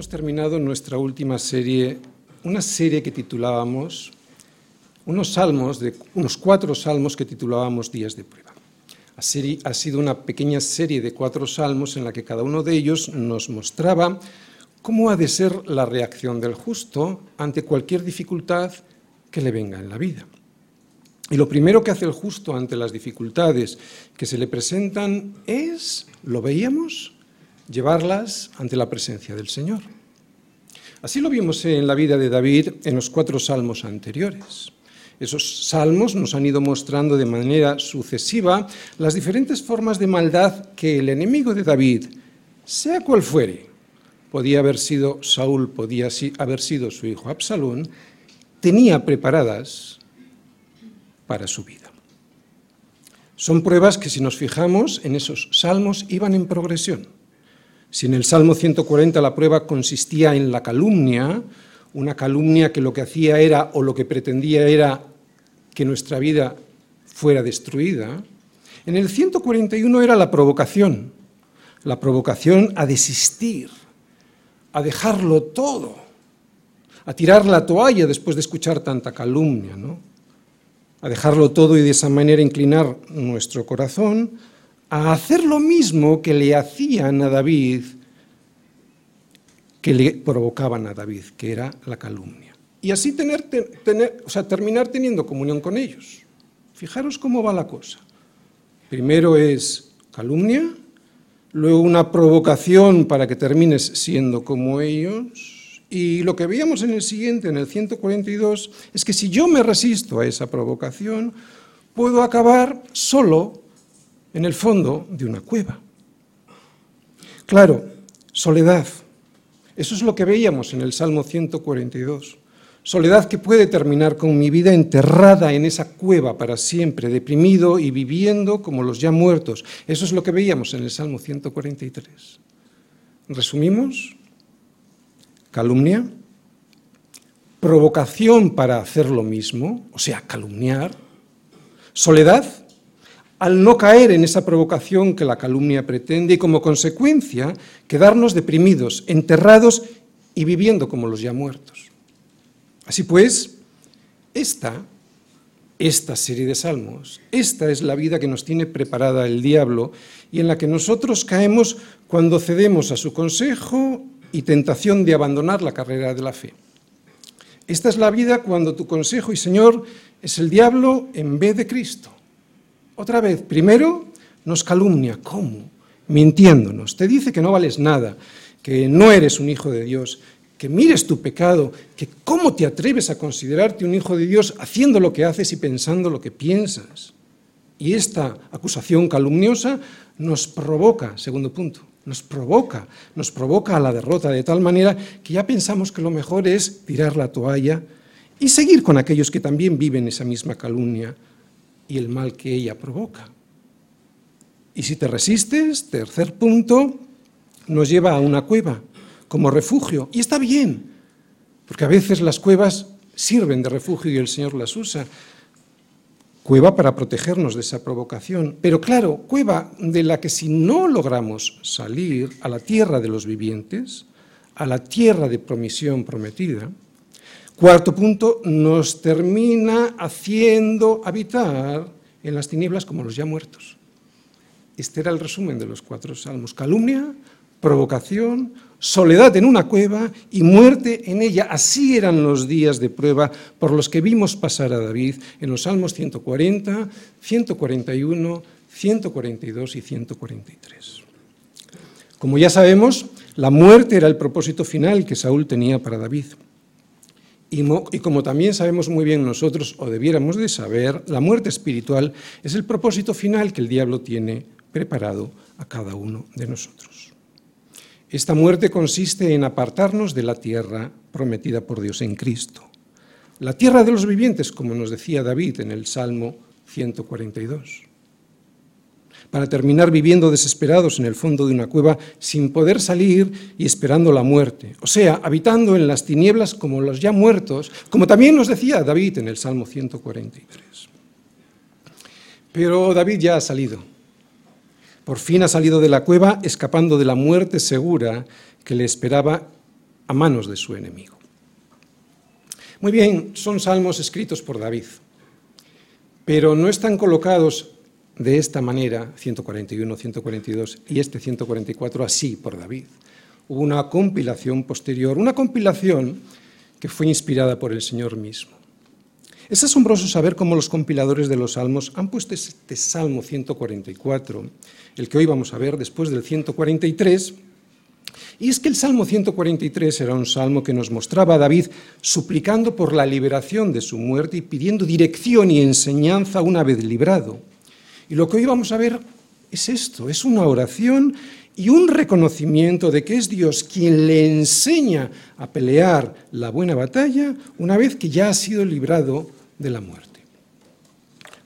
Hemos terminado nuestra última serie, una serie que titulábamos, unos salmos, de, unos cuatro salmos que titulábamos Días de Prueba. Ha sido una pequeña serie de cuatro salmos en la que cada uno de ellos nos mostraba cómo ha de ser la reacción del justo ante cualquier dificultad que le venga en la vida. Y lo primero que hace el justo ante las dificultades que se le presentan es, lo veíamos, llevarlas ante la presencia del Señor. Así lo vimos en la vida de David en los cuatro salmos anteriores. Esos salmos nos han ido mostrando de manera sucesiva las diferentes formas de maldad que el enemigo de David, sea cual fuere, podía haber sido Saúl, podía haber sido su hijo Absalón, tenía preparadas para su vida. Son pruebas que si nos fijamos en esos salmos iban en progresión. Si en el Salmo 140 la prueba consistía en la calumnia, una calumnia que lo que hacía era o lo que pretendía era que nuestra vida fuera destruida, en el 141 era la provocación, la provocación a desistir, a dejarlo todo, a tirar la toalla después de escuchar tanta calumnia, ¿no? a dejarlo todo y de esa manera inclinar nuestro corazón a hacer lo mismo que le hacían a David, que le provocaban a David, que era la calumnia. Y así tener, terminar teniendo comunión con ellos. Fijaros cómo va la cosa. Primero es calumnia, luego una provocación para que termines siendo como ellos. Y lo que veíamos en el siguiente, en el 142, es que si yo me resisto a esa provocación, puedo acabar solo en el fondo de una cueva. Claro, soledad. Eso es lo que veíamos en el Salmo 142. Soledad que puede terminar con mi vida enterrada en esa cueva para siempre, deprimido y viviendo como los ya muertos. Eso es lo que veíamos en el Salmo 143. ¿Resumimos? Calumnia, provocación para hacer lo mismo, o sea, calumniar, soledad, al no caer en esa provocación que la calumnia pretende y como consecuencia quedarnos deprimidos, enterrados y viviendo como los ya muertos. Así pues, esta, esta serie de salmos, esta es la vida que nos tiene preparada el diablo y en la que nosotros caemos cuando cedemos a su consejo y tentación de abandonar la carrera de la fe. Esta es la vida cuando tu consejo y Señor es el diablo en vez de Cristo. Otra vez, primero nos calumnia, ¿cómo? Mintiéndonos. Te dice que no vales nada, que no eres un hijo de Dios, que mires tu pecado, que cómo te atreves a considerarte un hijo de Dios haciendo lo que haces y pensando lo que piensas. Y esta acusación calumniosa nos provoca, segundo punto, nos provoca, nos provoca a la derrota de tal manera que ya pensamos que lo mejor es tirar la toalla y seguir con aquellos que también viven esa misma calumnia y el mal que ella provoca. Y si te resistes, tercer punto, nos lleva a una cueva como refugio. Y está bien, porque a veces las cuevas sirven de refugio y el Señor las usa. Cueva para protegernos de esa provocación. Pero claro, cueva de la que si no logramos salir a la tierra de los vivientes, a la tierra de promisión prometida, cuarto punto, nos termina haciendo habitar en las tinieblas como los ya muertos. Este era el resumen de los cuatro salmos. Calumnia, provocación, soledad en una cueva y muerte en ella. Así eran los días de prueba por los que vimos pasar a David en los Salmos 140, 141, 142 y 143. Como ya sabemos, la muerte era el propósito final que Saúl tenía para David. Y, como también sabemos muy bien nosotros, o debiéramos de saber, la muerte espiritual es el propósito final que el diablo tiene preparado a cada uno de nosotros. Esta muerte consiste en apartarnos de la tierra prometida por Dios en Cristo. La tierra de los vivientes, como nos decía David en el Salmo 142. Para terminar viviendo desesperados en el fondo de una cueva sin poder salir y esperando la muerte. O sea, habitando en las tinieblas como los ya muertos, como también nos decía David en el Salmo 143. Pero David ya ha salido por fin ha salido de la cueva escapando de la muerte segura que le esperaba a manos de su enemigo. Muy bien, son salmos escritos por David, pero no están colocados de esta manera, 141, 142 y este 144 así por David. Hubo una compilación posterior, una compilación que fue inspirada por el Señor mismo. Es asombroso saber cómo los compiladores de los salmos han puesto este Salmo 144, el que hoy vamos a ver después del 143, y es que el Salmo 143 era un salmo que nos mostraba a David suplicando por la liberación de su muerte y pidiendo dirección y enseñanza una vez librado. Y lo que hoy vamos a ver es esto, es una oración y un reconocimiento de que es Dios quien le enseña a pelear la buena batalla una vez que ya ha sido librado de la muerte.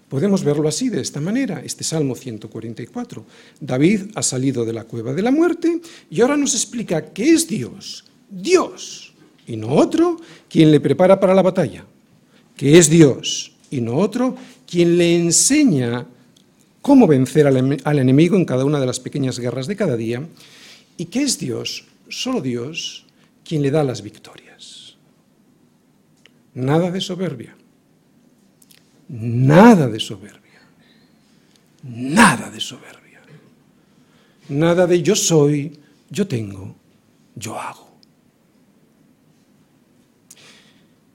Podemos verlo así, de esta manera, este Salmo 144. David ha salido de la cueva de la muerte y ahora nos explica que es Dios, Dios, y no otro, quien le prepara para la batalla, que es Dios, y no otro, quien le enseña cómo vencer al, enemigo en cada una de las pequeñas guerras de cada día, y que es Dios, solo Dios, quien le da las victorias. Nada de soberbia Nada de soberbia. Nada de soberbia. Nada de yo soy, yo tengo, yo hago.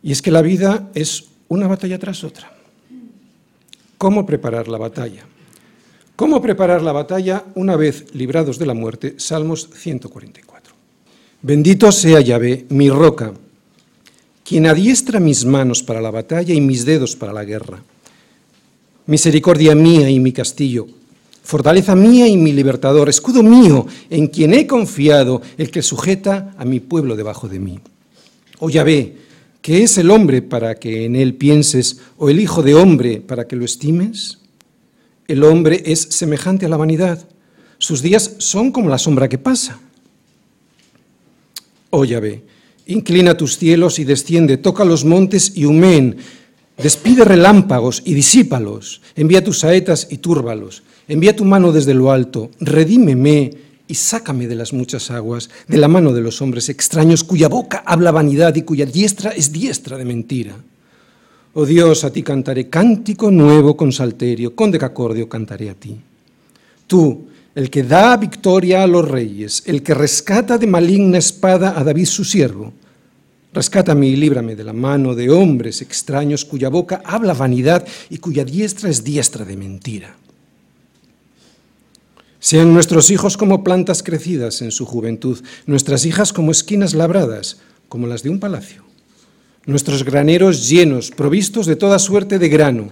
Y es que la vida es una batalla tras otra. ¿Cómo preparar la batalla? ¿Cómo preparar la batalla una vez librados de la muerte? Salmos 144. Bendito sea Yahvé, mi roca quien adiestra mis manos para la batalla y mis dedos para la guerra. Misericordia mía y mi castillo, fortaleza mía y mi libertador, escudo mío en quien he confiado, el que sujeta a mi pueblo debajo de mí. O ya ve, ¿qué es el hombre para que en él pienses, o el hijo de hombre para que lo estimes? El hombre es semejante a la vanidad, sus días son como la sombra que pasa. O ya ve, Inclina tus cielos y desciende, toca los montes y humeen, despide relámpagos y disípalos, envía tus saetas y túrbalos, envía tu mano desde lo alto, redímeme y sácame de las muchas aguas, de la mano de los hombres extraños cuya boca habla vanidad y cuya diestra es diestra de mentira. Oh Dios, a ti cantaré cántico nuevo con salterio, con decacordio cantaré a ti. Tú, el que da victoria a los reyes, el que rescata de maligna espada a David su siervo. Rescátame y líbrame de la mano de hombres extraños cuya boca habla vanidad y cuya diestra es diestra de mentira. Sean nuestros hijos como plantas crecidas en su juventud, nuestras hijas como esquinas labradas, como las de un palacio, nuestros graneros llenos, provistos de toda suerte de grano,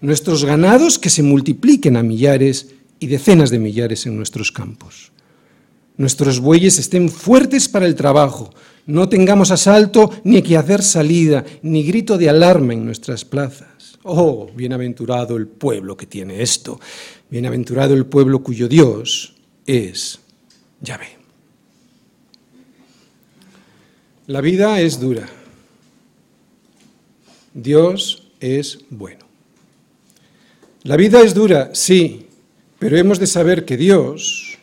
nuestros ganados que se multipliquen a millares y decenas de millares en nuestros campos. Nuestros bueyes estén fuertes para el trabajo, no tengamos asalto ni que hacer salida, ni grito de alarma en nuestras plazas. Oh, bienaventurado el pueblo que tiene esto, bienaventurado el pueblo cuyo Dios es Yahvé. La vida es dura. Dios es bueno. La vida es dura, sí, pero hemos de saber que Dios,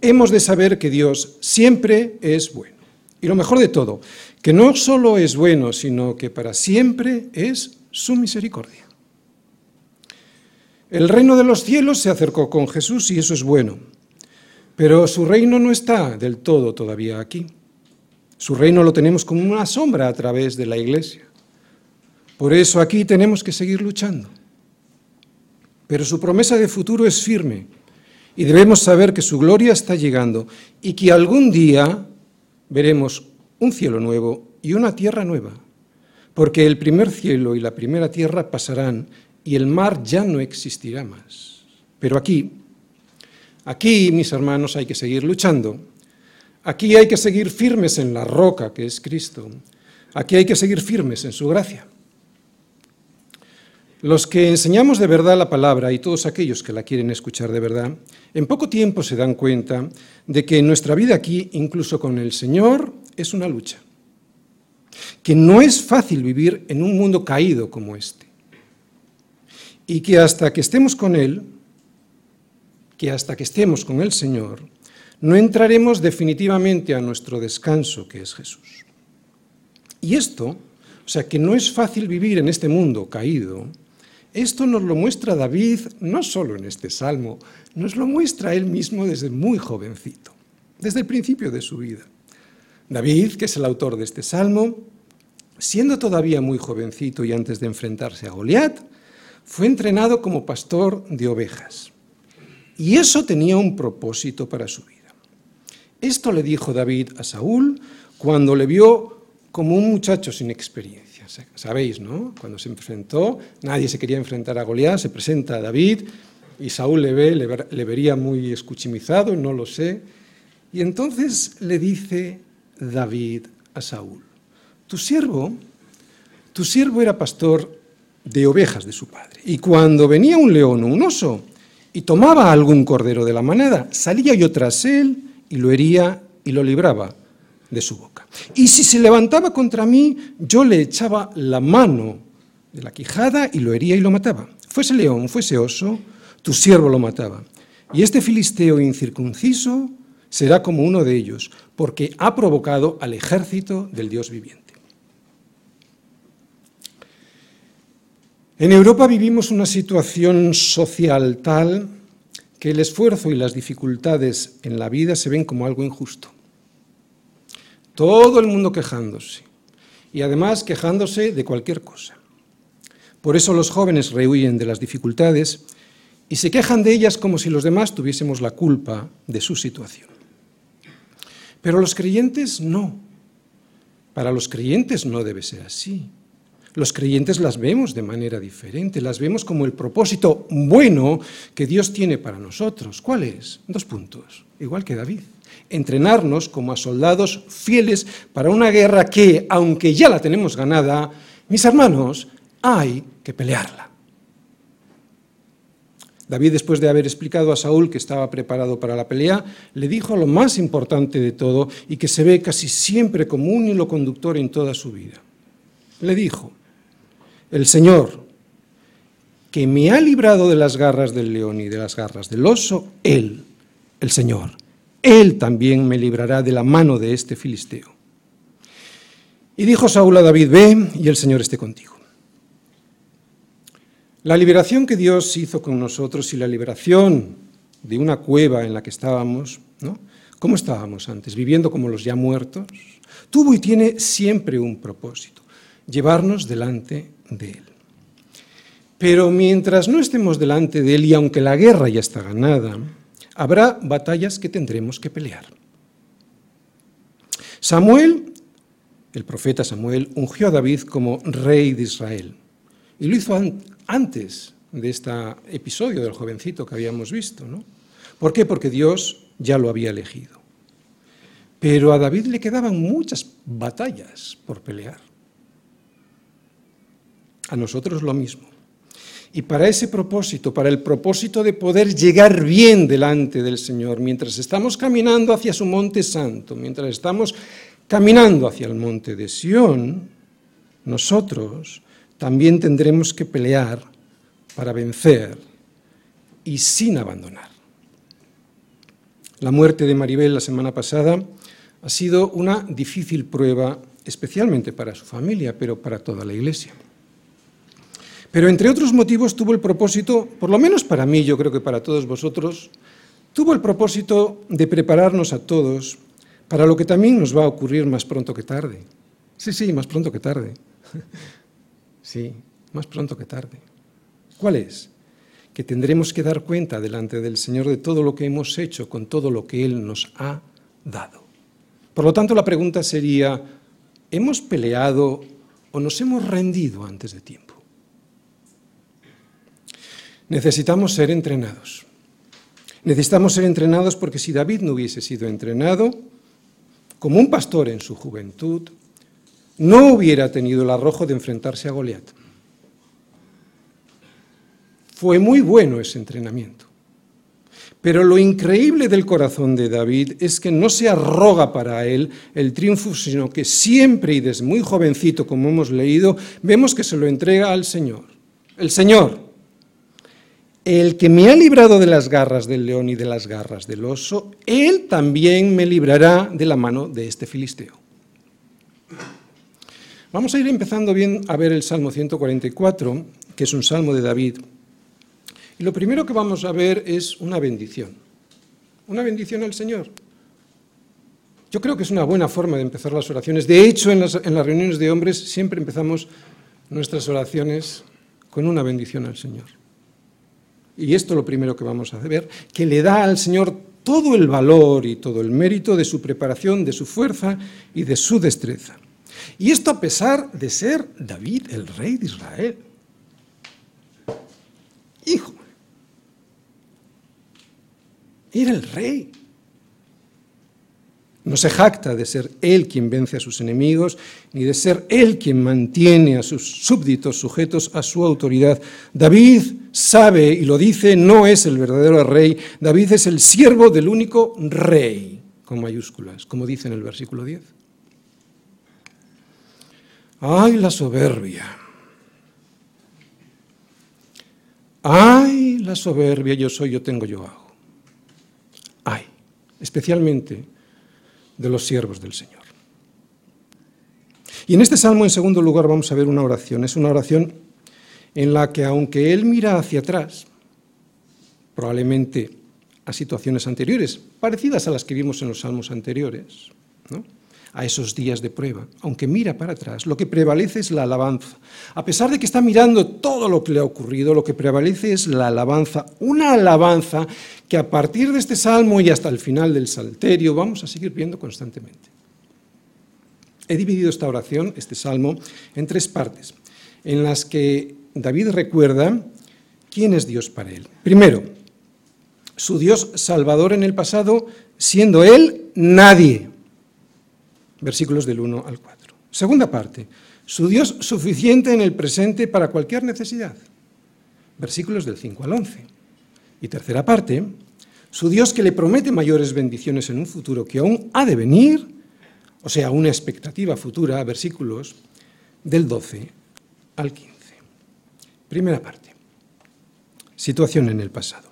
hemos de saber que Dios siempre es bueno. Y lo mejor de todo, que no solo es bueno, sino que para siempre es su misericordia. El reino de los cielos se acercó con Jesús y eso es bueno, pero su reino no está del todo todavía aquí. Su reino lo tenemos como una sombra a través de la iglesia. Por eso aquí tenemos que seguir luchando. Pero su promesa de futuro es firme y debemos saber que su gloria está llegando y que algún día veremos un cielo nuevo y una tierra nueva, porque el primer cielo y la primera tierra pasarán y el mar ya no existirá más. Pero aquí, aquí, mis hermanos, hay que seguir luchando. Aquí hay que seguir firmes en la roca que es Cristo. Aquí hay que seguir firmes en su gracia. Los que enseñamos de verdad la palabra y todos aquellos que la quieren escuchar de verdad, en poco tiempo se dan cuenta de que nuestra vida aquí, incluso con el Señor, es una lucha. Que no es fácil vivir en un mundo caído como este. Y que hasta que estemos con Él, que hasta que estemos con el Señor, no entraremos definitivamente a nuestro descanso, que es Jesús. Y esto, o sea, que no es fácil vivir en este mundo caído, esto nos lo muestra David no solo en este salmo, nos lo muestra él mismo desde muy jovencito, desde el principio de su vida. David, que es el autor de este salmo, siendo todavía muy jovencito y antes de enfrentarse a Goliat, fue entrenado como pastor de ovejas. Y eso tenía un propósito para su vida. Esto le dijo David a Saúl cuando le vio como un muchacho sin experiencia. Sabéis, ¿no? Cuando se enfrentó, nadie se quería enfrentar a Goliat, se presenta a David y Saúl le ve, le, vería muy escuchimizado, no lo sé. Y entonces le dice David a Saúl, tu siervo, tu siervo era pastor de ovejas de su padre. Y cuando venía un león o un oso y tomaba algún cordero de la manada, salía yo tras él y lo hería y lo libraba de su boca. Y si se levantaba contra mí, yo le echaba la mano de la quijada y lo hería y lo mataba. Fuese león, fuese oso, tu siervo lo mataba. Y este filisteo incircunciso será como uno de ellos, porque ha provocado al ejército del Dios viviente. En Europa vivimos una situación social tal que el esfuerzo y las dificultades en la vida se ven como algo injusto. Todo el mundo quejándose y además quejándose de cualquier cosa. Por eso los jóvenes rehuyen de las dificultades y se quejan de ellas como si los demás tuviésemos la culpa de su situación. Pero los creyentes no. Para los creyentes no debe ser así. Los creyentes las vemos de manera diferente, las vemos como el propósito bueno que Dios tiene para nosotros. ¿Cuál es? Dos puntos, igual que David. Entrenarnos como a soldados fieles para una guerra que, aunque ya la tenemos ganada, mis hermanos, hay que pelearla. David, después de haber explicado a Saúl que estaba preparado para la pelea, le dijo lo más importante de todo y que se ve casi siempre como un hilo conductor en toda su vida. Le dijo, el Señor, que me ha librado de las garras del león y de las garras del oso, Él, el Señor, Él también me librará de la mano de este filisteo. Y dijo Saúl a David, ve y el Señor esté contigo. La liberación que Dios hizo con nosotros y la liberación de una cueva en la que estábamos, ¿no? ¿Cómo estábamos antes? Viviendo como los ya muertos. Tuvo y tiene siempre un propósito, llevarnos delante de Él. Pero mientras no estemos delante de Él, y aunque la guerra ya está ganada, habrá batallas que tendremos que pelear. Samuel, el profeta Samuel, ungió a David como rey de Israel. Y lo hizo antes de este episodio del jovencito que habíamos visto. ¿no? ¿Por qué? Porque Dios ya lo había elegido. Pero a David le quedaban muchas batallas por pelear a nosotros lo mismo. Y para ese propósito, para el propósito de poder llegar bien delante del Señor, mientras estamos caminando hacia su monte santo, mientras estamos caminando hacia el monte de Sión, nosotros también tendremos que pelear para vencer y sin abandonar. La muerte de Maribel la semana pasada ha sido una difícil prueba, especialmente para su familia, pero para toda la Iglesia. Pero entre otros motivos tuvo el propósito, por lo menos para mí, yo creo que para todos vosotros, tuvo el propósito de prepararnos a todos para lo que también nos va a ocurrir más pronto que tarde. Sí, sí, más pronto que tarde. Sí, más pronto que tarde. ¿Cuál es? Que tendremos que dar cuenta delante del Señor de todo lo que hemos hecho con todo lo que Él nos ha dado. Por lo tanto, la pregunta sería, ¿hemos peleado o nos hemos rendido antes de tiempo? Necesitamos ser entrenados. Necesitamos ser entrenados porque si David no hubiese sido entrenado, como un pastor en su juventud, no hubiera tenido el arrojo de enfrentarse a Goliat. Fue muy bueno ese entrenamiento. Pero lo increíble del corazón de David es que no se arroga para él el triunfo, sino que siempre y desde muy jovencito, como hemos leído, vemos que se lo entrega al Señor. El Señor, el que me ha librado de las garras del león y de las garras del oso, él también me librará de la mano de este filisteo. Vamos a ir empezando bien a ver el Salmo 144, que es un salmo de David. Y lo primero que vamos a ver es una bendición. Una bendición al Señor. Yo creo que es una buena forma de empezar las oraciones. De hecho, en las, en las reuniones de hombres siempre empezamos nuestras oraciones con una bendición al Señor. Y esto es lo primero que vamos a ver, que le da al Señor todo el valor y todo el mérito de su preparación, de su fuerza y de su destreza. Y esto a pesar de ser David el rey de Israel. Hijo, era el rey. No se jacta de ser él quien vence a sus enemigos, ni de ser él quien mantiene a sus súbditos sujetos a su autoridad. David sabe y lo dice, no es el verdadero rey, David es el siervo del único rey, con mayúsculas, como dice en el versículo 10. ¡Ay, la soberbia! ¡Ay, la soberbia! Yo soy, yo tengo, yo hago. ¡Ay! Especialmente de los siervos del Señor. Y en este salmo, en segundo lugar, vamos a ver una oración. Es una oración en la que, aunque él mira hacia atrás, probablemente a situaciones anteriores, parecidas a las que vimos en los salmos anteriores, a esos días de prueba, aunque mira para atrás, lo que prevalece es la alabanza. A pesar de que está mirando todo lo que le ha ocurrido, lo que prevalece es la alabanza, una alabanza que a partir de este salmo y hasta el final del salterio vamos a seguir viendo constantemente. He dividido esta oración, este salmo, en tres partes, en las que David recuerda quién es Dios para él. Primero, su Dios salvador en el pasado, siendo él nadie versículos del 1 al 4. Segunda parte, su Dios suficiente en el presente para cualquier necesidad, versículos del 5 al 11. Y tercera parte, su Dios que le promete mayores bendiciones en un futuro que aún ha de venir, o sea, una expectativa futura, versículos del 12 al 15. Primera parte, situación en el pasado.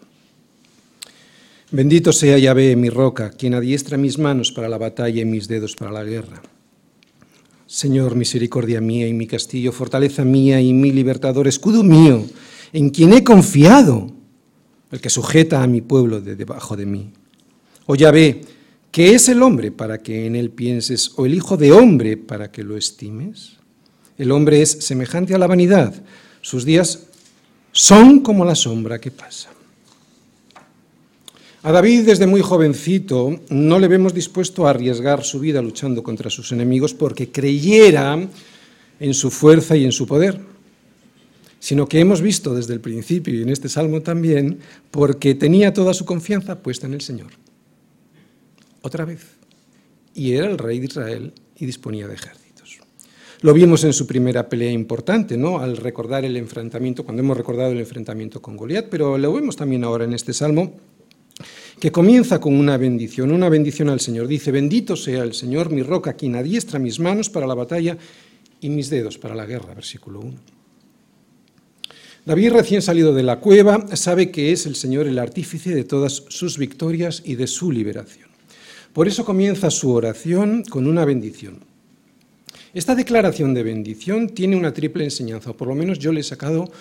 Bendito sea Yahvé, mi roca, quien adiestra mis manos para la batalla y mis dedos para la guerra. Señor, misericordia mía y mi castillo, fortaleza mía y mi libertador, escudo mío, en quien he confiado, el que sujeta a mi pueblo de debajo de mí. O Yahvé, ¿qué es el hombre para que en él pienses, o el hijo de hombre para que lo estimes? El hombre es semejante a la vanidad, sus días son como la sombra que pasa. A David desde muy jovencito no le vemos dispuesto a arriesgar su vida luchando contra sus enemigos porque creyera en su fuerza y en su poder, sino que hemos visto desde el principio y en este salmo también porque tenía toda su confianza puesta en el Señor. Otra vez. Y era el rey de Israel y disponía de ejércitos. Lo vimos en su primera pelea importante, ¿no? Al recordar el enfrentamiento, cuando hemos recordado el enfrentamiento con Goliat, pero lo vemos también ahora en este salmo que comienza con una bendición, una bendición al Señor. Dice, bendito sea el Señor, mi roca, quien adiestra mis manos para la batalla y mis dedos para la guerra, versículo 1. David, recién salido de la cueva, sabe que es el Señor el artífice de todas sus victorias y de su liberación. Por eso comienza su oración con una bendición. Esta declaración de bendición tiene una triple enseñanza, o por lo menos yo le he sacado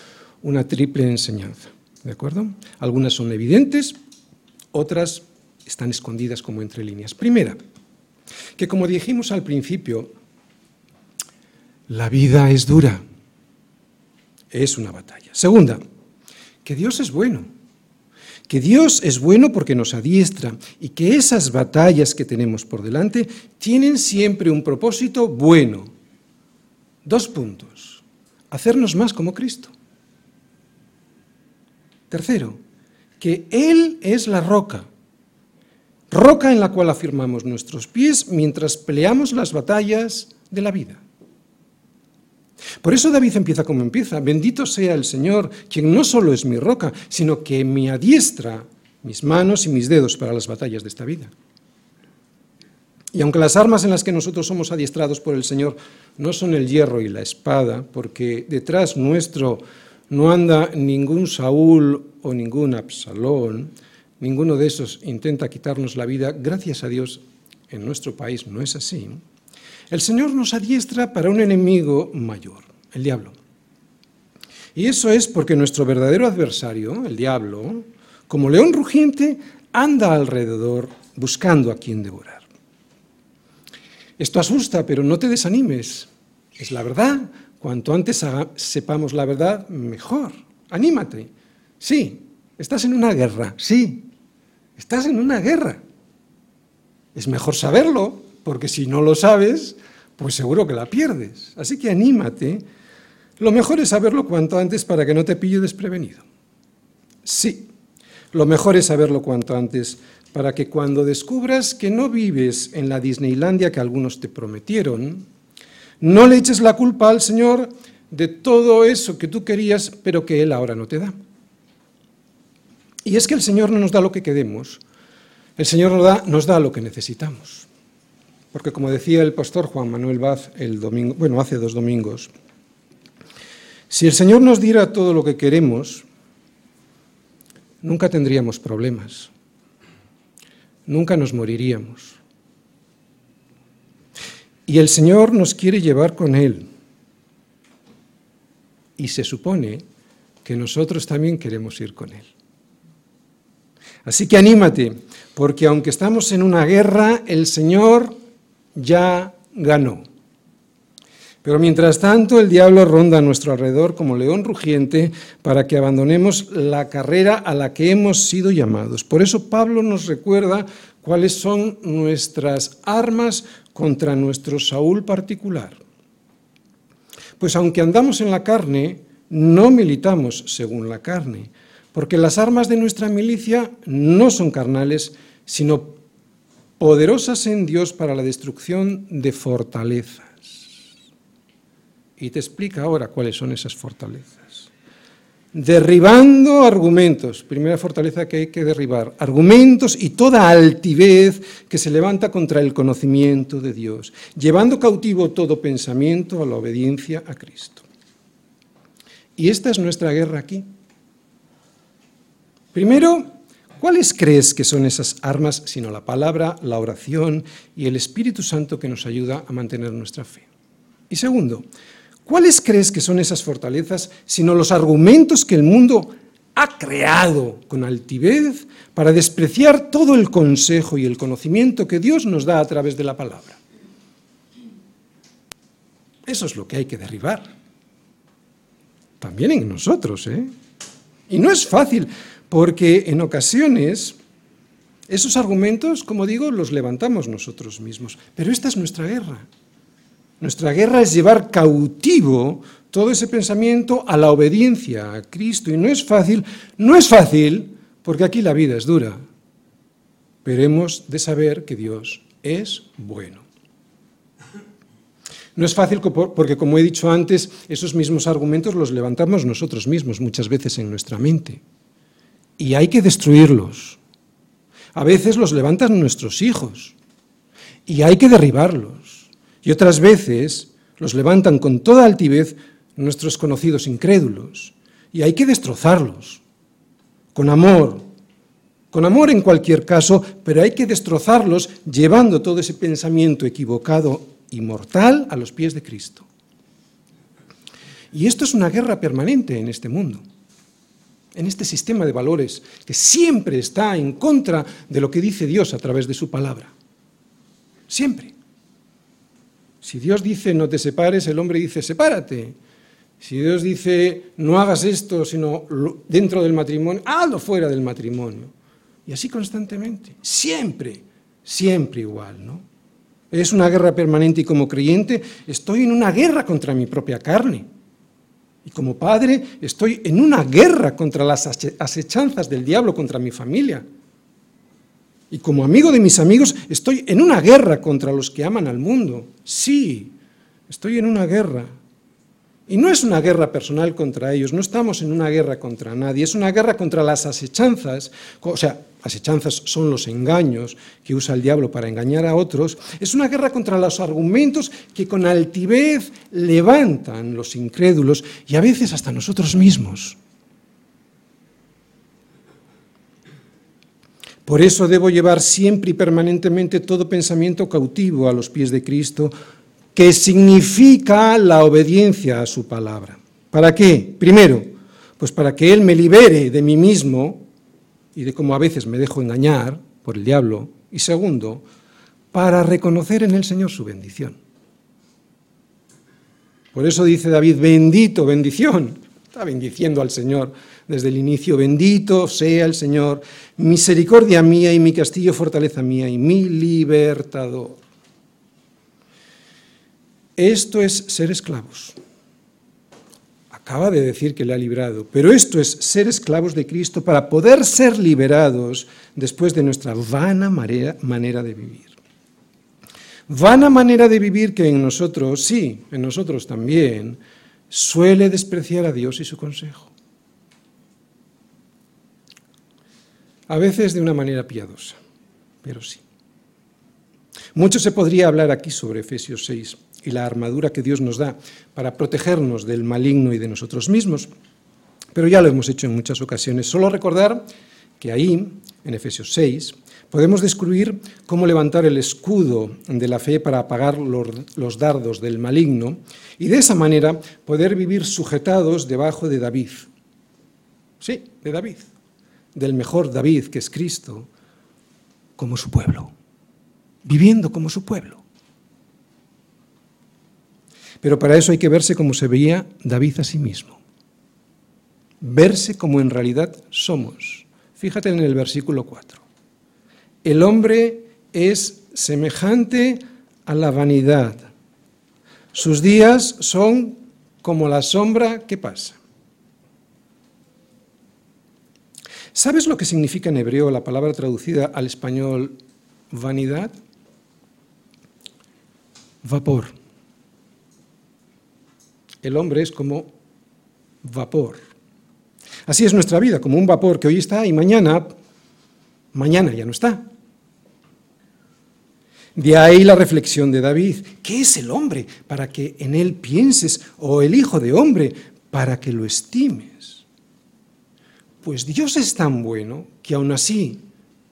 una triple enseñanza. ¿De acuerdo? Algunas son evidentes, otras están escondidas como entre líneas. Primera, que como dijimos al principio, la vida es dura, es una batalla. Segunda, que Dios es bueno, que Dios es bueno porque nos adiestra y que esas batallas que tenemos por delante tienen siempre un propósito bueno. Dos puntos, hacernos más como Cristo. Tercero, que Él es la roca, roca en la cual afirmamos nuestros pies mientras peleamos las batallas de la vida. Por eso David empieza como empieza, bendito sea el Señor, quien no solo es mi roca, sino que me adiestra mis manos y mis dedos para las batallas de esta vida. Y aunque las armas en las que nosotros somos adiestrados por el Señor no son el hierro y la espada, porque detrás nuestro no anda ningún Saúl o ningún Absalón, ninguno de esos intenta quitarnos la vida, gracias a Dios en nuestro país no es así, el Señor nos adiestra para un enemigo mayor, el diablo. Y eso es porque nuestro verdadero adversario, el diablo, como león rugiente, anda alrededor buscando a quien devorar. Esto asusta, pero no te desanimes. Es la verdad. Cuanto antes sepamos la verdad, mejor. Anímate. Sí, estás en una guerra. Sí, estás en una guerra. Es mejor saberlo, porque si no lo sabes, pues seguro que la pierdes. Así que anímate. Lo mejor es saberlo cuanto antes para que no te pille desprevenido. Sí, lo mejor es saberlo cuanto antes para que cuando descubras que no vives en la Disneylandia que algunos te prometieron, no le eches la culpa al Señor de todo eso que tú querías, pero que Él ahora no te da. Y es que el Señor no nos da lo que queremos, el Señor nos da, nos da lo que necesitamos. Porque como decía el pastor Juan Manuel Vaz el domingo, bueno, hace dos domingos, si el Señor nos diera todo lo que queremos, nunca tendríamos problemas, nunca nos moriríamos. Y el Señor nos quiere llevar con Él. Y se supone que nosotros también queremos ir con Él. Así que anímate, porque aunque estamos en una guerra, el Señor ya ganó. Pero mientras tanto el diablo ronda a nuestro alrededor como león rugiente para que abandonemos la carrera a la que hemos sido llamados. Por eso Pablo nos recuerda cuáles son nuestras armas contra nuestro Saúl particular. Pues aunque andamos en la carne, no militamos según la carne, porque las armas de nuestra milicia no son carnales, sino poderosas en Dios para la destrucción de fortalezas. Y te explica ahora cuáles son esas fortalezas. Derribando argumentos, primera fortaleza que hay que derribar, argumentos y toda altivez que se levanta contra el conocimiento de Dios, llevando cautivo todo pensamiento a la obediencia a Cristo. Y esta es nuestra guerra aquí. Primero, ¿cuáles crees que son esas armas sino la palabra, la oración y el Espíritu Santo que nos ayuda a mantener nuestra fe? Y segundo, ¿Cuáles crees que son esas fortalezas sino los argumentos que el mundo ha creado con altivez para despreciar todo el consejo y el conocimiento que Dios nos da a través de la palabra? Eso es lo que hay que derribar. También en nosotros, ¿eh? Y no es fácil, porque en ocasiones esos argumentos, como digo, los levantamos nosotros mismos. Pero esta es nuestra guerra. Nuestra guerra es llevar cautivo todo ese pensamiento a la obediencia a Cristo. Y no es fácil, no es fácil, porque aquí la vida es dura. Pero hemos de saber que Dios es bueno. No es fácil porque, como he dicho antes, esos mismos argumentos los levantamos nosotros mismos muchas veces en nuestra mente. Y hay que destruirlos. A veces los levantan nuestros hijos. Y hay que derribarlos. Y otras veces los levantan con toda altivez nuestros conocidos incrédulos. Y hay que destrozarlos, con amor, con amor en cualquier caso, pero hay que destrozarlos llevando todo ese pensamiento equivocado y mortal a los pies de Cristo. Y esto es una guerra permanente en este mundo, en este sistema de valores que siempre está en contra de lo que dice Dios a través de su palabra. Siempre. Si Dios dice no te separes, el hombre dice sepárate. Si Dios dice no hagas esto, sino dentro del matrimonio, hazlo fuera del matrimonio. Y así constantemente, siempre, siempre igual, ¿no? Es una guerra permanente y como creyente estoy en una guerra contra mi propia carne. Y como padre estoy en una guerra contra las asechanzas del diablo contra mi familia. Y como amigo de mis amigos estoy en una guerra contra los que aman al mundo. Sí, estoy en una guerra. Y no es una guerra personal contra ellos, no estamos en una guerra contra nadie, es una guerra contra las asechanzas, o sea, asechanzas son los engaños que usa el diablo para engañar a otros, es una guerra contra los argumentos que con altivez levantan los incrédulos y a veces hasta nosotros mismos. Por eso debo llevar siempre y permanentemente todo pensamiento cautivo a los pies de Cristo, que significa la obediencia a su palabra. ¿Para qué? Primero, pues para que Él me libere de mí mismo y de cómo a veces me dejo engañar por el diablo. Y segundo, para reconocer en el Señor su bendición. Por eso dice David, bendito, bendición. Está bendiciendo al Señor desde el inicio. Bendito sea el Señor, misericordia mía y mi castillo, fortaleza mía y mi libertador. Esto es ser esclavos acaba de decir que le ha librado, pero esto es ser esclavos de Cristo para poder ser liberados después de nuestra vana manera de vivir. Vana manera de vivir que en nosotros, sí, en nosotros también, suele despreciar a Dios y su consejo. A veces de una manera piadosa, pero sí. Mucho se podría hablar aquí sobre Efesios 6 y la armadura que Dios nos da para protegernos del maligno y de nosotros mismos. Pero ya lo hemos hecho en muchas ocasiones. Solo recordar que ahí, en Efesios 6, podemos descubrir cómo levantar el escudo de la fe para apagar los, dardos del maligno y de esa manera poder vivir sujetados debajo de David. Sí, de David, del mejor David que es Cristo, como su pueblo, viviendo como su pueblo. Pero para eso hay que verse como se veía David a sí mismo. Verse como en realidad somos. Fíjate en el versículo 4. El hombre es semejante a la vanidad. Sus días son como la sombra que pasa. ¿Sabes lo que significa en hebreo la palabra traducida al español vanidad? Vapor. El hombre es como vapor. Así es nuestra vida, como un vapor que hoy está y mañana, mañana ya no está. De ahí la reflexión de David. ¿Qué es el hombre para que en él pienses? O el hijo de hombre para que lo estimes. Pues Dios es tan bueno que aún así,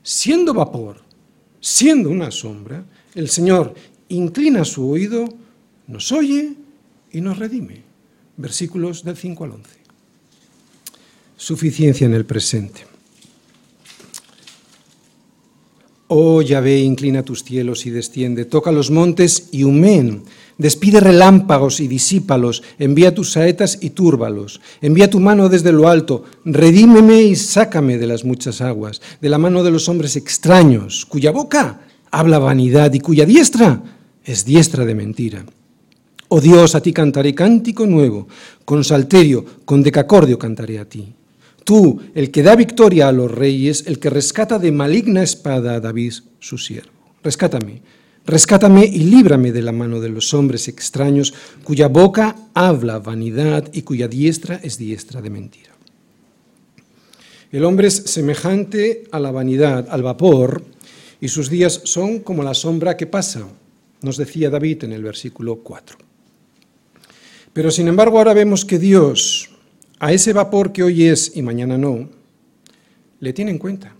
siendo vapor, siendo una sombra, el Señor inclina su oído, nos oye y nos redime. Versículos del 5 al 11. Suficiencia en el presente. Oh Yahvé, inclina tus cielos y desciende, toca los montes y humén, despide relámpagos y disípalos, envía tus saetas y túrbalos, envía tu mano desde lo alto, redímeme y sácame de las muchas aguas, de la mano de los hombres extraños, cuya boca habla vanidad y cuya diestra es diestra de mentira. Oh Dios, a ti cantaré cántico nuevo, con salterio, con decacordio cantaré a ti. Tú, el que da victoria a los reyes, el que rescata de maligna espada a David, su siervo. Rescátame, rescátame y líbrame de la mano de los hombres extraños, cuya boca habla vanidad y cuya diestra es diestra de mentira. El hombre es semejante a la vanidad, al vapor, y sus días son como la sombra que pasa, nos decía David en el versículo 4. Pero sin embargo ahora vemos que Dios, a ese vapor que hoy es y mañana no, le tiene en cuenta,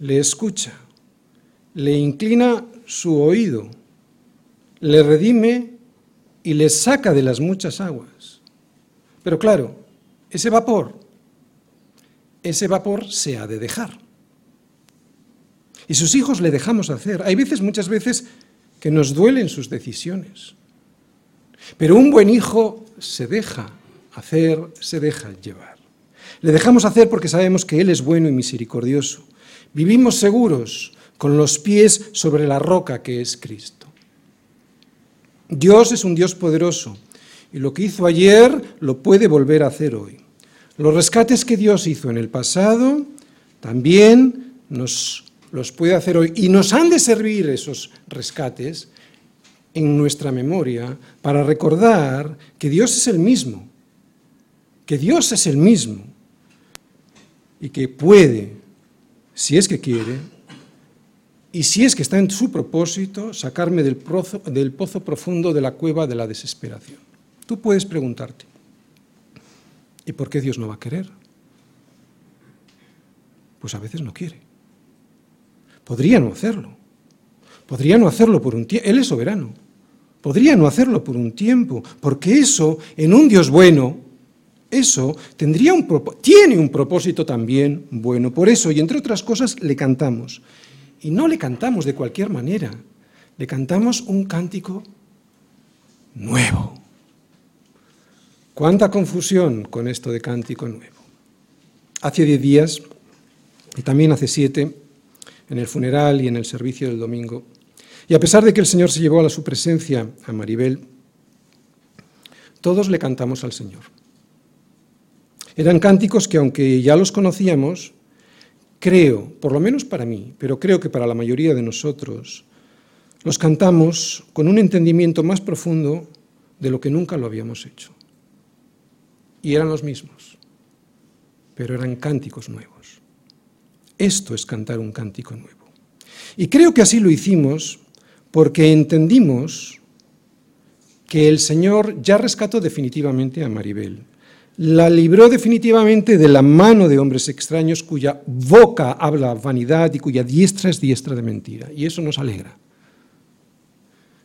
le escucha, le inclina su oído, le redime y le saca de las muchas aguas. Pero claro, ese vapor, ese vapor se ha de dejar. Y sus hijos le dejamos hacer. Hay veces, muchas veces, que nos duelen sus decisiones. Pero un buen hijo se deja hacer, se deja llevar. Le dejamos hacer porque sabemos que Él es bueno y misericordioso. Vivimos seguros, con los pies sobre la roca que es Cristo. Dios es un Dios poderoso y lo que hizo ayer lo puede volver a hacer hoy. Los rescates que Dios hizo en el pasado también los puede hacer hoy y nos han de servir esos rescates en nuestra memoria para recordar que Dios es el mismo, que Dios es el mismo y que puede si es que quiere, y si es que está en su propósito, sacarme del pozo, del pozo profundo de la cueva de la desesperación. Tú puedes preguntarte, ¿y por qué Dios no va a querer? Pues a veces no quiere. Podría no hacerlo. Podría no hacerlo por un tiempo. Él es soberano. Podría no hacerlo por un tiempo, porque eso, en un Dios bueno, eso tendría un tiene un propósito también bueno. Por eso, y entre otras cosas, le cantamos. Y no le cantamos de cualquier manera, le cantamos un cántico nuevo. ¿Cuánta confusión con esto de cántico nuevo? Hace diez días, y también hace siete, en el funeral y en el servicio del domingo, y a pesar de que el Señor se llevó a su presencia a Maribel, todos le cantamos al Señor. Eran cánticos que aunque ya los conocíamos, creo, por lo menos para mí, pero creo que para la mayoría de nosotros, los cantamos con un entendimiento más profundo de lo que nunca lo habíamos hecho. Y eran los mismos, pero eran cánticos nuevos. Esto es cantar un cántico nuevo. Y creo que así lo hicimos porque entendimos que el Señor ya rescató definitivamente a Maribel la libró definitivamente de la mano de hombres extraños cuya boca habla vanidad y cuya diestra es diestra de mentira. Y eso nos alegra.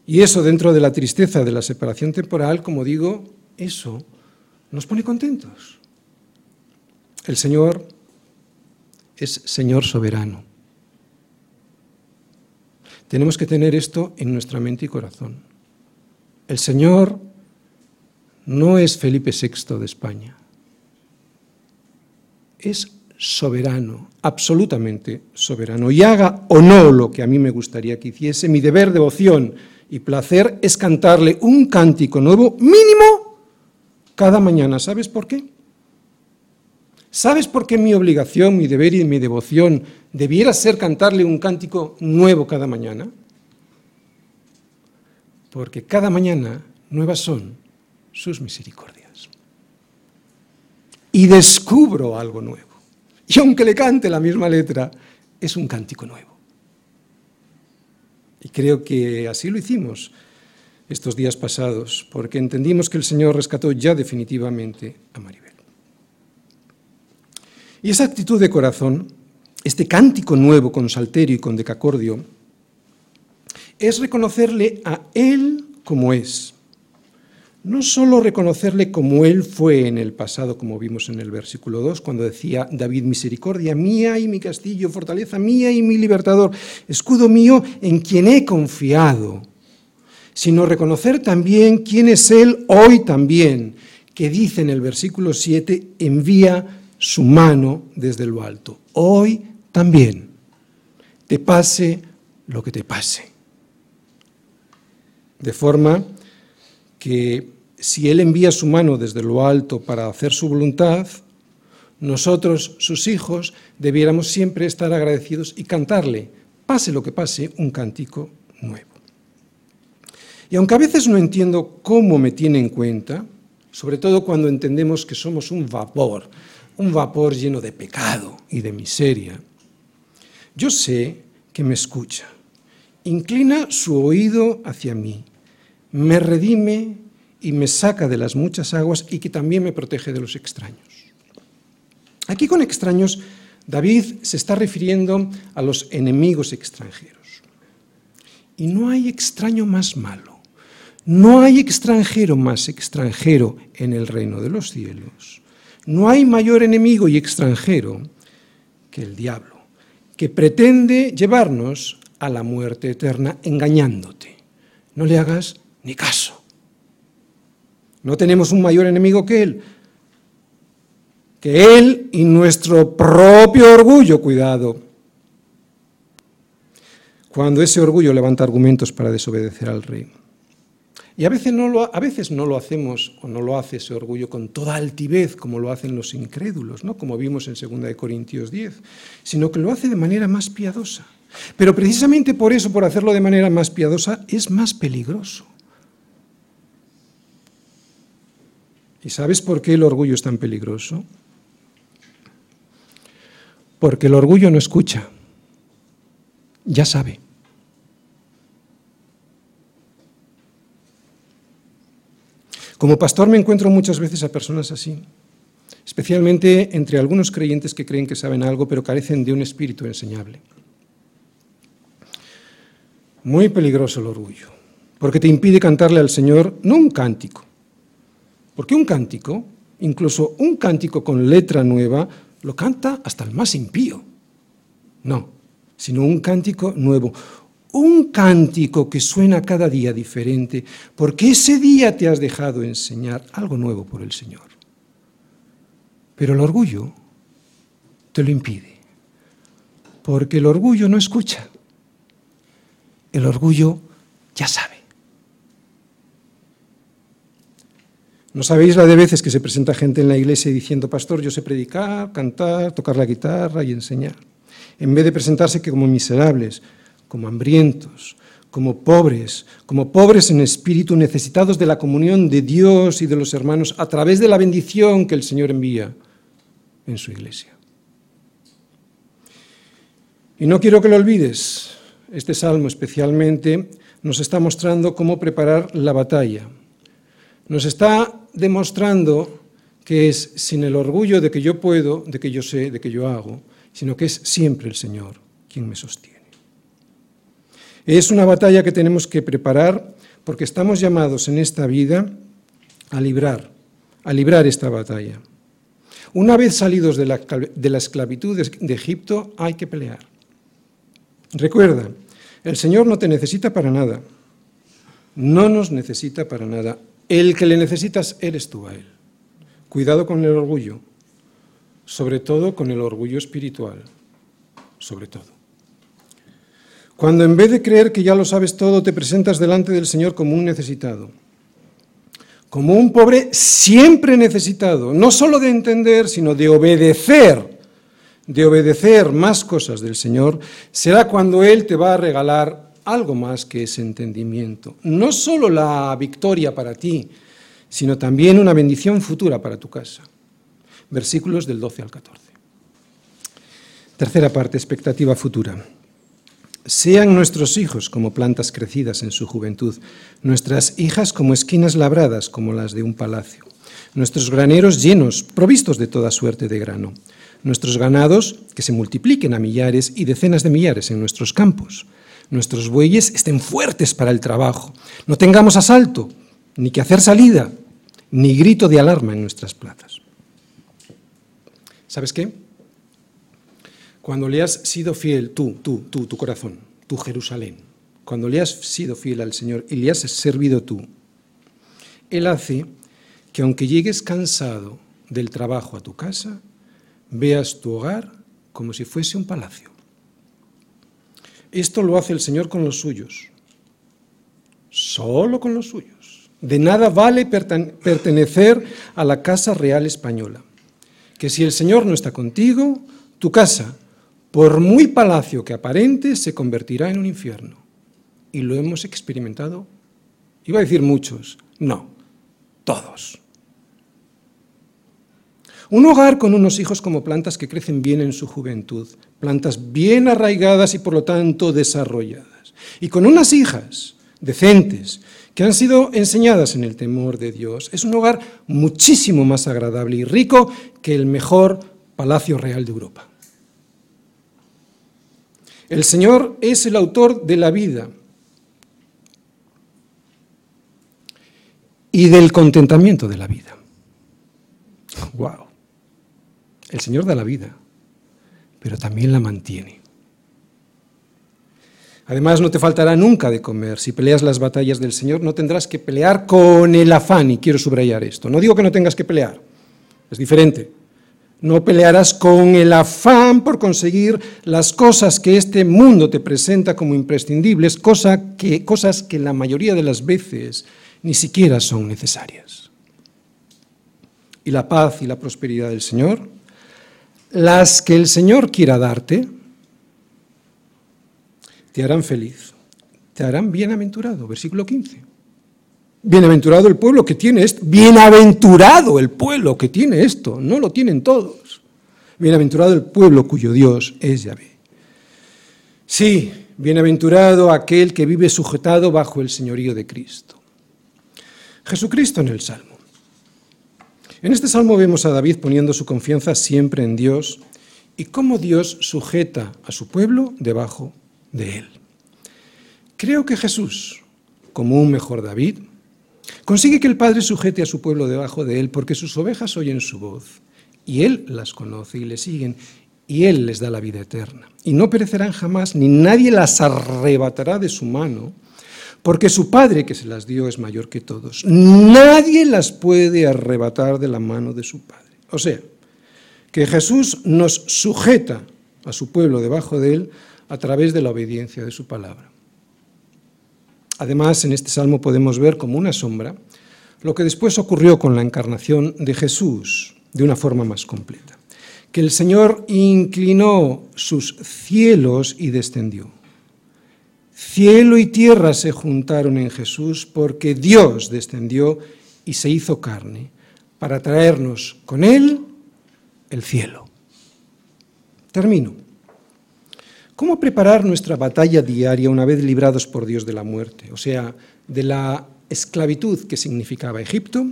Y eso dentro de la tristeza de la separación temporal, como digo, eso nos pone contentos. El Señor es Señor soberano. Tenemos que tener esto en nuestra mente y corazón. El Señor no es Felipe VI de España. Es soberano, absolutamente soberano. Y haga o no lo que a mí me gustaría que hiciese, mi deber, devoción y placer es cantarle un cántico nuevo mínimo cada mañana. ¿Sabes por qué? ¿Sabes por qué mi obligación, mi deber y mi devoción debiera ser cantarle un cántico nuevo cada mañana? Porque cada mañana nuevas son sus misericordias. Y descubro algo nuevo. Y aunque le cante la misma letra, es un cántico nuevo. Y creo que así lo hicimos estos días pasados, porque entendimos que el Señor rescató ya definitivamente a Maribel. Y esa actitud de corazón, este cántico nuevo con salterio y con decacordio, es reconocerle a Él como es, no solo reconocerle como Él fue en el pasado, como vimos en el versículo 2, cuando decía David, misericordia mía y mi castillo, fortaleza mía y mi libertador, escudo mío en quien he confiado, sino reconocer también quién es Él hoy también, que dice en el versículo 7, envía su mano desde lo alto. Hoy también, te pase lo que te pase. De forma que si Él envía su mano desde lo alto para hacer su voluntad, nosotros, sus hijos, debiéramos siempre estar agradecidos y cantarle, pase lo que pase, un cántico nuevo. Y aunque a veces no entiendo cómo me tiene en cuenta, sobre todo cuando entendemos que somos un vapor, un vapor lleno de pecado y de miseria, yo sé que me escucha, inclina su oído hacia mí, me redime y me saca de las muchas aguas y que también me protege de los extraños. Aquí con extraños, David se está refiriendo a los enemigos extranjeros. Y no hay extraño más malo, no hay extranjero más extranjero en el reino de los cielos. No hay mayor enemigo y extranjero que el diablo, que pretende llevarnos a la muerte eterna engañándote. No le hagas ni caso. No tenemos un mayor enemigo que Él. Que Él y nuestro propio orgullo, cuidado. Cuando ese orgullo levanta argumentos para desobedecer al rey. Y a veces, no lo, a veces no lo hacemos o no lo hace ese orgullo con toda altivez, como lo hacen los incrédulos, ¿no? como vimos en 2 Corintios 10, sino que lo hace de manera más piadosa. Pero precisamente por eso, por hacerlo de manera más piadosa, es más peligroso. ¿Y sabes por qué el orgullo es tan peligroso? Porque el orgullo no escucha, ya sabe. Como pastor me encuentro muchas veces a personas así, especialmente entre algunos creyentes que creen que saben algo pero carecen de un espíritu enseñable. Muy peligroso el orgullo, porque te impide cantarle al Señor no un cántico, porque un cántico, incluso un cántico con letra nueva, lo canta hasta el más impío. No, sino un cántico nuevo, un cántico que suena cada día diferente, porque ese día te has dejado enseñar algo nuevo por el Señor. Pero el orgullo te lo impide, porque el orgullo no escucha, el orgullo ya sabe. ¿No sabéis la de veces que se presenta gente en la iglesia diciendo, pastor, yo sé predicar, cantar, tocar la guitarra y enseñar? En vez de presentarse como miserables, como hambrientos, como pobres, como pobres en espíritu, necesitados de la comunión de Dios y de los hermanos a través de la bendición que el Señor envía en su iglesia. Y no quiero que lo olvides, este salmo especialmente nos está mostrando cómo preparar la batalla. Nos está demostrando que es sin el orgullo de que yo puedo, de que yo sé, de que yo hago, sino que es siempre el Señor quien me sostiene. Es una batalla que tenemos que preparar porque estamos llamados en esta vida a librar, a librar esta batalla. Una vez salidos de la, esclavitud de Egipto, hay que pelear. Recuerda, el Señor no te necesita para nada. No nos necesita para nada. El que le necesitas eres tú a Él. Cuidado con el orgullo, sobre todo con el orgullo espiritual, sobre todo. Cuando en vez de creer que ya lo sabes todo, te presentas delante del Señor como un necesitado, como un pobre siempre necesitado, no solo de entender, sino de obedecer, de obedecer más cosas del Señor, será cuando Él te va a regalar algo más que ese entendimiento. No solo la victoria para ti, sino también una bendición futura para tu casa. Versículos del 12 al 14. Tercera parte, expectativa futura. Sean nuestros hijos como plantas crecidas en su juventud, nuestras hijas como esquinas labradas como las de un palacio, nuestros graneros llenos, provistos de toda suerte de grano, nuestros ganados que se multipliquen a millares y decenas de millares en nuestros campos, nuestros bueyes estén fuertes para el trabajo, no tengamos asalto, ni que hacer salida, ni grito de alarma en nuestras plazas. ¿Sabes qué? Cuando le has sido fiel, tú, tú, tú, tu corazón, tu Jerusalén, cuando le has sido fiel al Señor y le has servido tú, Él hace que aunque llegues cansado del trabajo a tu casa, veas tu hogar como si fuese un palacio. Esto lo hace el Señor con los suyos, solo con los suyos. De nada vale pertenecer a la casa real española, que si el Señor no está contigo, tu casa por muy palacio que aparente, se convertirá en un infierno. Y lo hemos experimentado, iba a decir muchos, no, todos. Un hogar con unos hijos como plantas que crecen bien en su juventud, plantas bien arraigadas y por lo tanto desarrolladas. Y con unas hijas decentes que han sido enseñadas en el temor de Dios, es un hogar muchísimo más agradable y rico que el mejor palacio real de Europa. El Señor es el autor de la vida y del contentamiento de la vida. ¡Wow! El Señor da la vida, pero también la mantiene. Además, no te faltará nunca de comer. Si peleas las batallas del Señor, no tendrás que pelear con el afán, y quiero subrayar esto. No digo que no tengas que pelear, es diferente. No pelearás con el afán por conseguir las cosas que este mundo te presenta como imprescindibles, cosa que, cosas que la mayoría de las veces ni siquiera son necesarias. Y la paz y la prosperidad del Señor, las que el Señor quiera darte, te harán feliz, te harán bienaventurado. Versículo 15. Bienaventurado el pueblo que tiene esto. Bienaventurado el pueblo que tiene esto. No lo tienen todos. Bienaventurado el pueblo cuyo Dios es Yahvé. Sí, bienaventurado aquel que vive sujetado bajo el señorío de Cristo. Jesucristo en el Salmo. En este Salmo vemos a David poniendo su confianza siempre en Dios y cómo Dios sujeta a su pueblo debajo de él. Creo que Jesús, como un mejor David, consigue que el Padre sujete a su pueblo debajo de él porque sus ovejas oyen su voz y él las conoce y le siguen y él les da la vida eterna. Y no perecerán jamás, ni nadie las arrebatará de su mano, porque su Padre que se las dio es mayor que todos. Nadie las puede arrebatar de la mano de su Padre. O sea, que Jesús nos sujeta a su pueblo debajo de él a través de la obediencia de su palabra. Además, en este salmo podemos ver como una sombra lo que después ocurrió con la encarnación de Jesús de una forma más completa. Que el Señor inclinó sus cielos y descendió. Cielo y tierra se juntaron en Jesús porque Dios descendió y se hizo carne para traernos con Él el cielo. Termino. ¿Cómo preparar nuestra batalla diaria una vez librados por Dios de la muerte? O sea, de la esclavitud que significaba Egipto.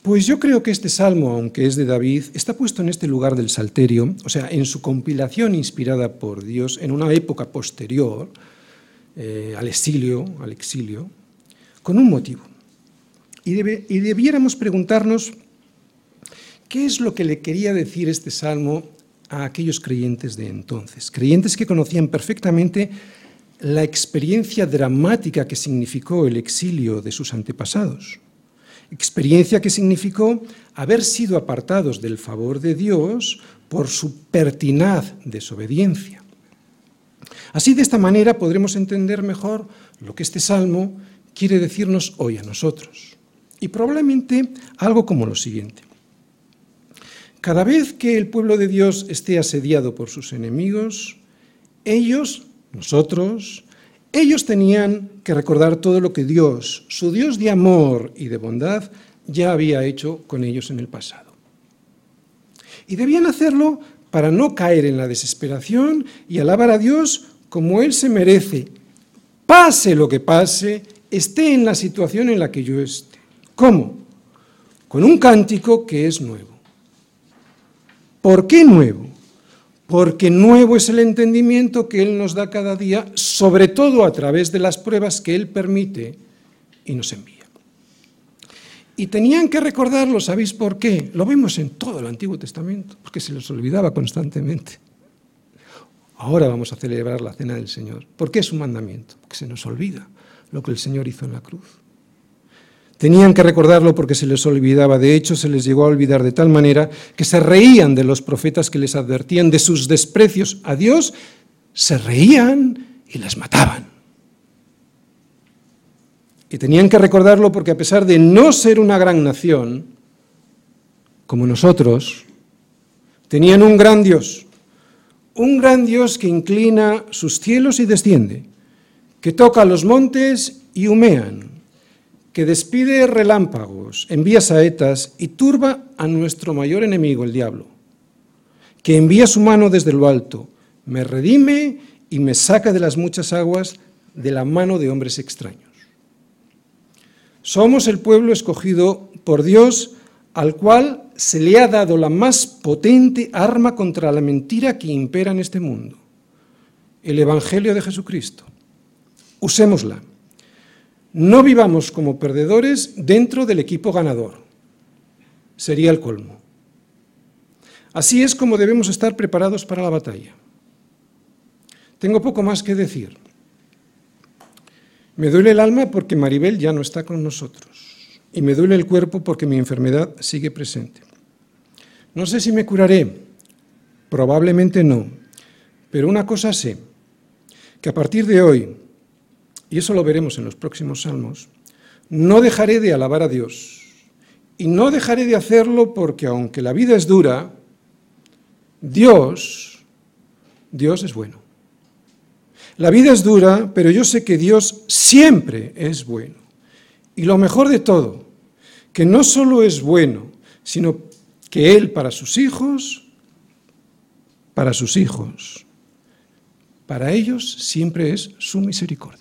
Pues yo creo que este salmo, aunque es de David, está puesto en este lugar del Salterio, o sea, en su compilación inspirada por Dios en una época posterior eh, al exilio, al exilio, con un motivo. Y, y debiéramos preguntarnos qué es lo que le quería decir este salmo a aquellos creyentes de entonces, creyentes que conocían perfectamente la experiencia dramática que significó el exilio de sus antepasados, experiencia que significó haber sido apartados del favor de Dios por su pertinaz desobediencia. Así, de esta manera, podremos entender mejor lo que este salmo quiere decirnos hoy a nosotros. Y probablemente algo como lo siguiente. Cada vez que el pueblo de Dios esté asediado por sus enemigos, ellos, nosotros, ellos tenían que recordar todo lo que Dios, su Dios de amor y de bondad, ya había hecho con ellos en el pasado. Y debían hacerlo para no caer en la desesperación y alabar a Dios como Él se merece, pase lo que pase, esté en la situación en la que yo esté. ¿Cómo? Con un cántico que es nuevo. ¿Por qué nuevo? Porque nuevo es el entendimiento que Él nos da cada día, sobre todo a través de las pruebas que Él permite y nos envía. Y tenían que recordarlo, ¿sabéis por qué? Lo vemos en todo el Antiguo Testamento, porque se les olvidaba constantemente. Ahora vamos a celebrar la cena del Señor. ¿Por qué es un mandamiento? Porque se nos olvida lo que el Señor hizo en la cruz. Tenían que recordarlo porque se les olvidaba. De hecho, se les llegó a olvidar de tal manera que se reían de los profetas que les advertían de sus desprecios a Dios, se reían y les mataban. Y tenían que recordarlo porque a pesar de no ser una gran nación, como nosotros, tenían un gran Dios, un gran Dios que inclina sus cielos y desciende, que toca los montes y humean, que despide relámpagos, envía saetas y turba a nuestro mayor enemigo, el diablo, que envía su mano desde lo alto, me redime y me saca de las muchas aguas de la mano de hombres extraños. Somos el pueblo escogido por Dios al cual se le ha dado la más potente arma contra la mentira que impera en este mundo, el Evangelio de Jesucristo. Usémosla no vivamos como perdedores dentro del equipo ganador. Sería el colmo. Así es como debemos estar preparados para la batalla. Tengo poco más que decir. Me duele el alma porque Maribel ya no está con nosotros y me duele el cuerpo porque mi enfermedad sigue presente. No sé si me curaré, probablemente no, pero una cosa sé, que a partir de hoy y eso lo veremos en los próximos salmos, no dejaré de alabar a Dios. Y no dejaré de hacerlo porque aunque la vida es dura, Dios, Dios es bueno. La vida es dura, pero yo sé que Dios siempre es bueno. Y lo mejor de todo, que no solo es bueno, sino que Él para sus hijos, para sus hijos, para ellos siempre es su misericordia.